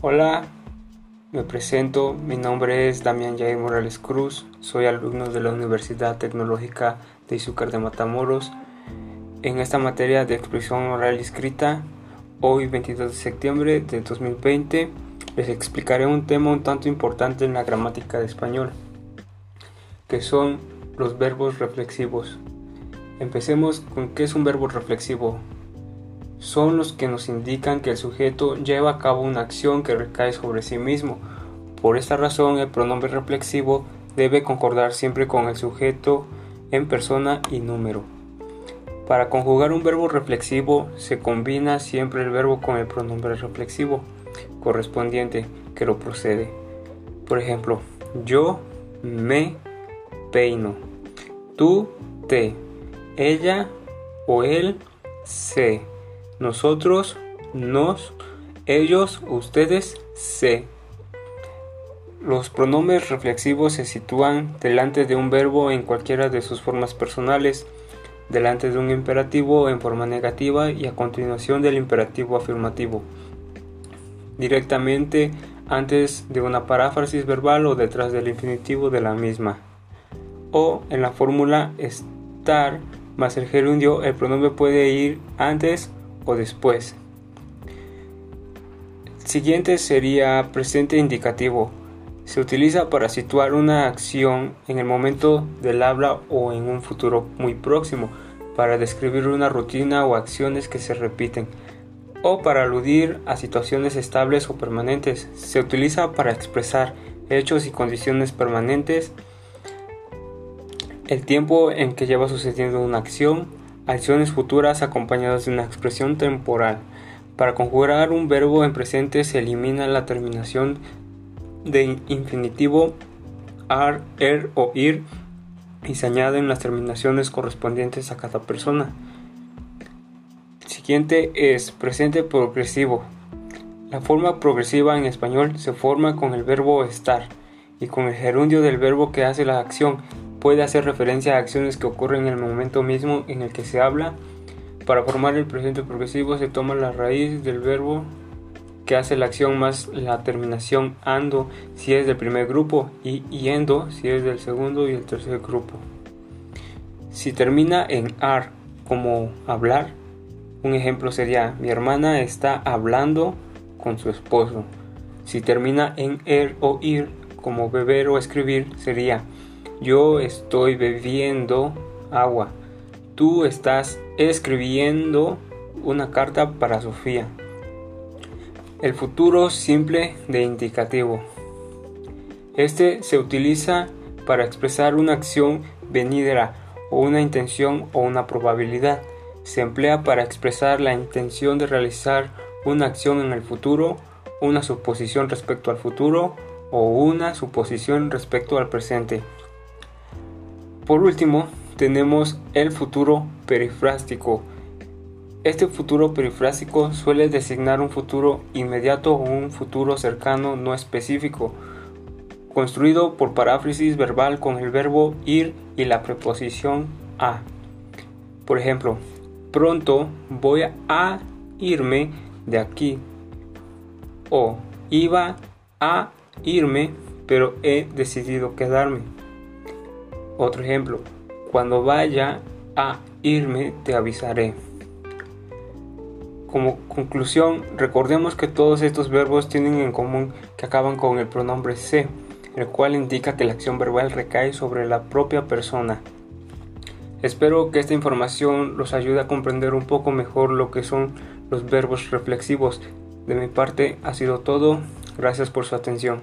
Hola, me presento, mi nombre es Damián Jair Morales Cruz, soy alumno de la Universidad Tecnológica de Izúcar de Matamoros. En esta materia de expresión oral y escrita, hoy 22 de septiembre de 2020, les explicaré un tema un tanto importante en la gramática de español, que son los verbos reflexivos. Empecemos con qué es un verbo reflexivo son los que nos indican que el sujeto lleva a cabo una acción que recae sobre sí mismo. Por esta razón, el pronombre reflexivo debe concordar siempre con el sujeto en persona y número. Para conjugar un verbo reflexivo se combina siempre el verbo con el pronombre reflexivo correspondiente que lo procede. Por ejemplo, yo me peino, tú te, ella o él se nosotros, nos, ellos, ustedes, se. Los pronombres reflexivos se sitúan delante de un verbo en cualquiera de sus formas personales, delante de un imperativo en forma negativa y a continuación del imperativo afirmativo, directamente antes de una paráfrasis verbal o detrás del infinitivo de la misma. O en la fórmula estar más el gerundio, el pronombre puede ir antes después. siguiente sería presente indicativo. Se utiliza para situar una acción en el momento del habla o en un futuro muy próximo, para describir una rutina o acciones que se repiten, o para aludir a situaciones estables o permanentes. Se utiliza para expresar hechos y condiciones permanentes, el tiempo en que lleva sucediendo una acción, acciones futuras acompañadas de una expresión temporal. Para conjugar un verbo en presente se elimina la terminación de infinitivo ar, er o ir y se añaden las terminaciones correspondientes a cada persona. siguiente es presente progresivo. La forma progresiva en español se forma con el verbo estar y con el gerundio del verbo que hace la acción puede hacer referencia a acciones que ocurren en el momento mismo en el que se habla. Para formar el presente progresivo se toma la raíz del verbo que hace la acción más la terminación ando si es del primer grupo y yendo si es del segundo y el tercer grupo. Si termina en ar como hablar, un ejemplo sería mi hermana está hablando con su esposo. Si termina en er o ir como beber o escribir sería yo estoy bebiendo agua. Tú estás escribiendo una carta para Sofía. El futuro simple de indicativo. Este se utiliza para expresar una acción venidera o una intención o una probabilidad. Se emplea para expresar la intención de realizar una acción en el futuro, una suposición respecto al futuro o una suposición respecto al presente. Por último, tenemos el futuro perifrástico. Este futuro perifrástico suele designar un futuro inmediato o un futuro cercano no específico, construido por paráfrasis verbal con el verbo ir y la preposición a. Por ejemplo, pronto voy a irme de aquí. O iba a irme, pero he decidido quedarme. Otro ejemplo, cuando vaya a irme te avisaré. Como conclusión, recordemos que todos estos verbos tienen en común que acaban con el pronombre se, el cual indica que la acción verbal recae sobre la propia persona. Espero que esta información los ayude a comprender un poco mejor lo que son los verbos reflexivos. De mi parte ha sido todo. Gracias por su atención.